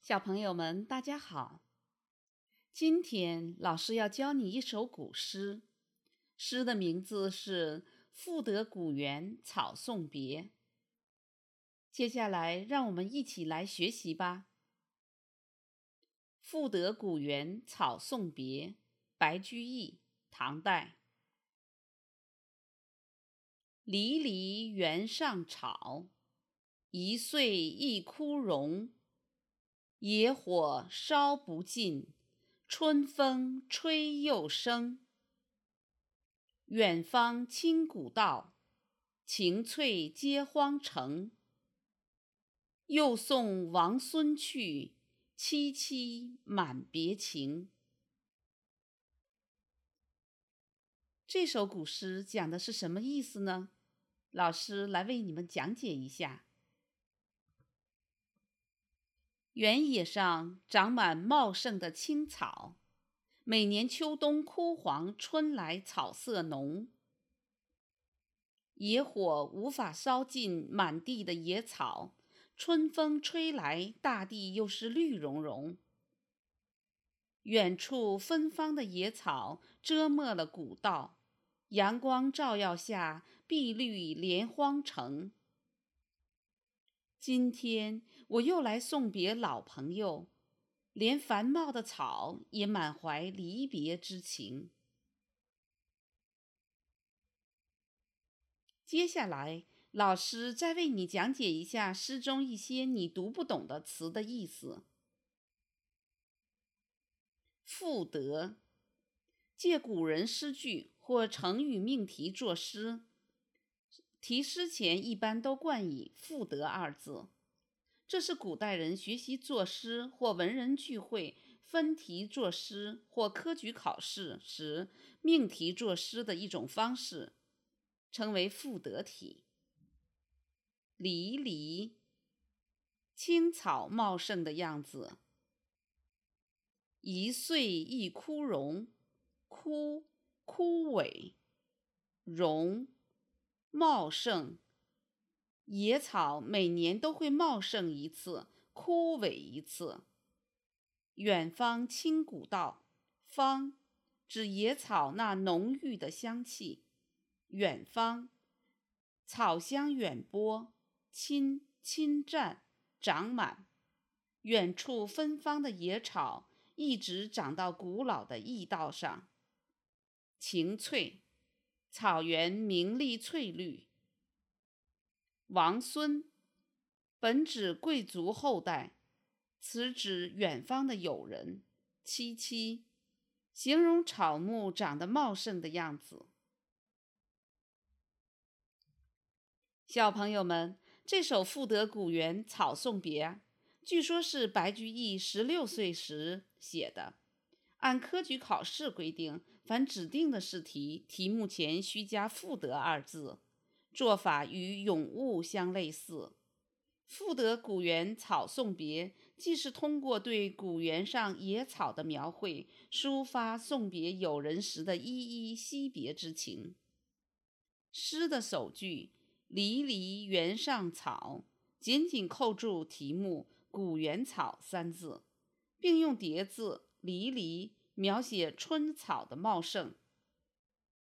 小朋友们，大家好！今天老师要教你一首古诗，诗的名字是《赋得古原草送别》。接下来，让我们一起来学习吧。《赋得古原草送别》白居易，唐代。离离原上草，一岁一枯荣。野火烧不尽，春风吹又生。远芳侵古道，晴翠接荒城。又送王孙去，萋萋满别情。这首古诗讲的是什么意思呢？老师来为你们讲解一下。原野上长满茂盛的青草，每年秋冬枯黄，春来草色浓。野火无法烧尽满地的野草，春风吹来，大地又是绿茸茸。远处芬芳的野草遮没了古道，阳光照耀下，碧绿连荒城。今天我又来送别老朋友，连繁茂的草也满怀离别之情。接下来，老师再为你讲解一下诗中一些你读不懂的词的意思。赋得，借古人诗句或成语命题作诗。题诗前一般都冠以“赋得”二字，这是古代人学习作诗或文人聚会分题作诗或科举考试时命题作诗的一种方式，称为赋得体。离离，青草茂盛的样子。一岁一枯荣，枯，枯萎，荣。茂盛，野草每年都会茂盛一次，枯萎一次。远芳侵古道，芳指野草那浓郁的香气。远方，草香远播，侵侵占长满。远处芬芳的野草一直长到古老的驿道上。晴翠。草原明丽翠绿。王孙，本指贵族后代，此指远方的友人。萋萋，形容草木长得茂盛的样子。小朋友们，这首《赋得古原草送别》，据说是白居易十六岁时写的。按科举考试规定，凡指定的试题，题目前需加“赋得”二字，做法与咏物相类似。《赋得古原草送别》既是通过对古原上野草的描绘，抒发送别友人时的依依惜别之情。诗的首句“离离原上草”紧紧扣住题目“古原草”三字，并用叠字。离离描写春草的茂盛。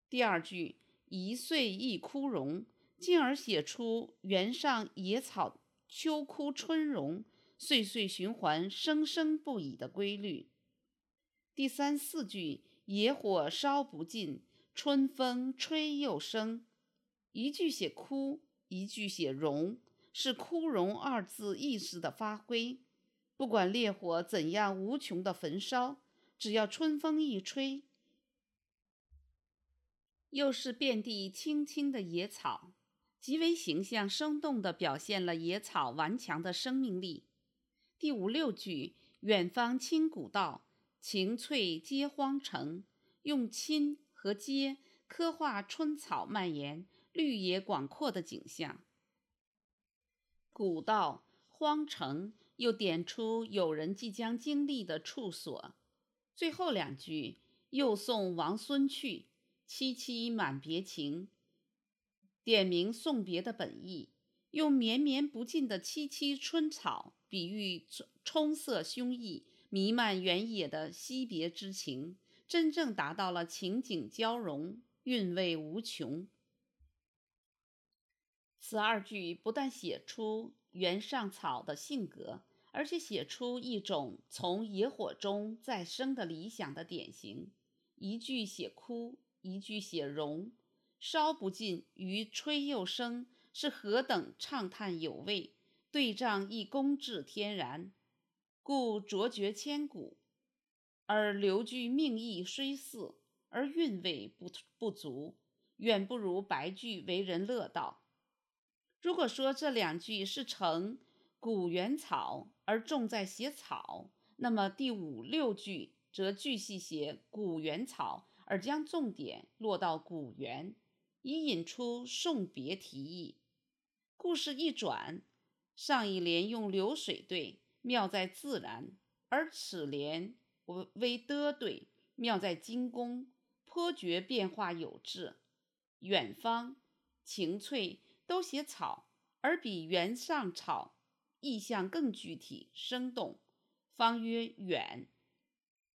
第二句一岁一枯荣，进而写出原上野草秋枯春荣、岁岁循环、生生不已的规律。第三四句野火烧不尽，春风吹又生，一句写枯，一句写荣，是枯荣二字意思的发挥。不管烈火怎样无穷的焚烧，只要春风一吹，又是遍地青青的野草，极为形象生动地表现了野草顽强的生命力。第五六句“远芳侵古道，晴翠接荒城”，用“侵”和“接”刻画春草蔓延、绿野广阔的景象。古道、荒城。又点出友人即将经历的处所。最后两句又送王孙去，萋萋满别情，点明送别的本意，用绵绵不尽的萋萋春草比喻冲色胸臆、弥漫原野的惜别之情，真正达到了情景交融、韵味无穷。此二句不但写出原上草的性格，而且写出一种从野火中再生的理想的典型。一句写枯，一句写荣，烧不尽余吹又生是何等畅叹有味，对仗亦工致天然，故卓绝千古。而刘句命意虽似，而韵味不不足，远不如白句为人乐道。如果说这两句是成古原草而重在写草，那么第五六句则巨细写古原草而将重点落到古原，以引出送别题意。故事一转，上一联用流水对，妙在自然；而此联为的对，妙在精工，颇觉变化有致。远方、晴翠。都写草，而比原上草意象更具体生动，方曰远。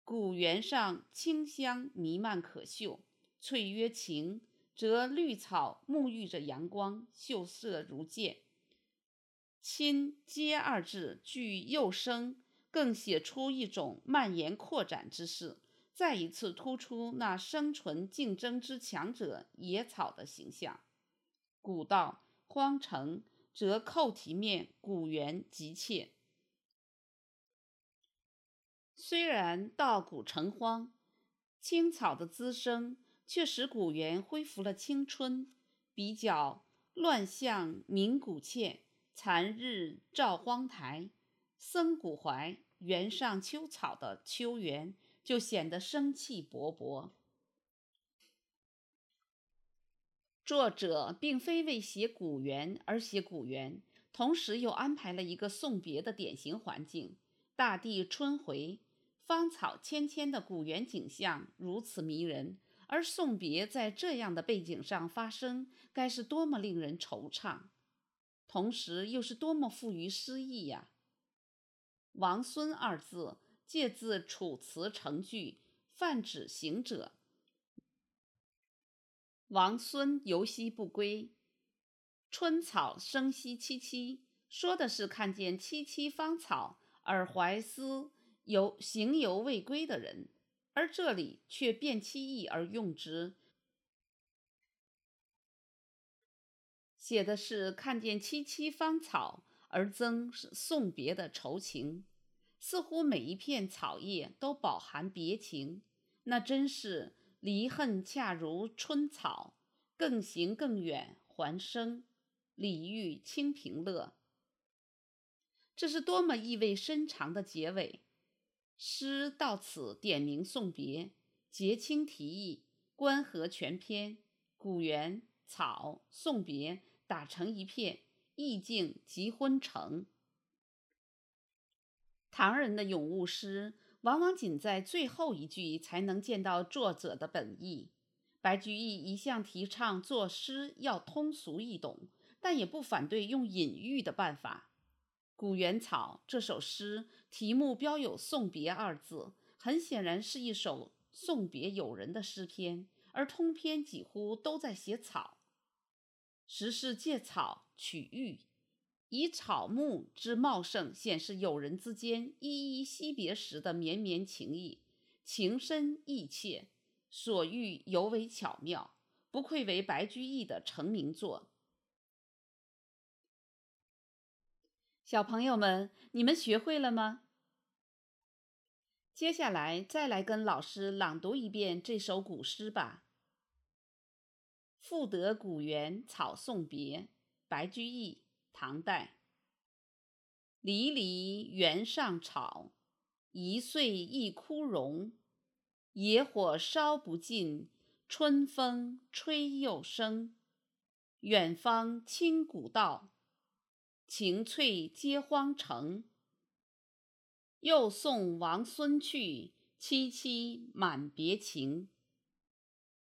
古原上清香弥漫可嗅，翠曰晴，则绿草沐浴着阳光，秀色如见。亲接二字具又生，更写出一种蔓延扩展之势，再一次突出那生存竞争之强者野草的形象。古道荒城，则扣题面古原急切。虽然稻谷成荒，青草的滋生却使古原恢复了青春。比较乱象鸣古切，残日照荒台，僧古怀原上秋草的秋园就显得生气勃勃。作者并非为写古园而写古园，同时又安排了一个送别的典型环境——大地春回，芳草芊芊的古园景象如此迷人，而送别在这样的背景上发生，该是多么令人惆怅，同时又是多么富于诗意呀！王孙二字借自《楚辞成句》，泛指行者。王孙游兮不归，春草生息萋萋，说的是看见萋萋芳草而怀思游行游未归的人，而这里却变其意而用之，写的是看见萋萋芳草而增送别的愁情，似乎每一片草叶都饱含别情，那真是。离恨恰如春草，更行更远还生，李煜《清平乐》。这是多么意味深长的结尾！诗到此点名送别，结清题意，关合全篇，古原草送别打成一片，意境即昏成。唐人的咏物诗。往往仅在最后一句才能见到作者的本意。白居易一向提倡作诗要通俗易懂，但也不反对用隐喻的办法。《古原草》这首诗题目标有“送别”二字，很显然是一首送别友人的诗篇，而通篇几乎都在写草，时是借草取喻。以草木之茂盛，显示友人之间依依惜别时的绵绵情意，情深意切，所喻尤为巧妙，不愧为白居易的成名作。小朋友们，你们学会了吗？接下来再来跟老师朗读一遍这首古诗吧。《赋得古原草送别》，白居易。唐代，离离原上草，一岁一枯荣。野火烧不尽，春风吹又生。远芳侵古道，晴翠接荒城。又送王孙去，萋萋满别情。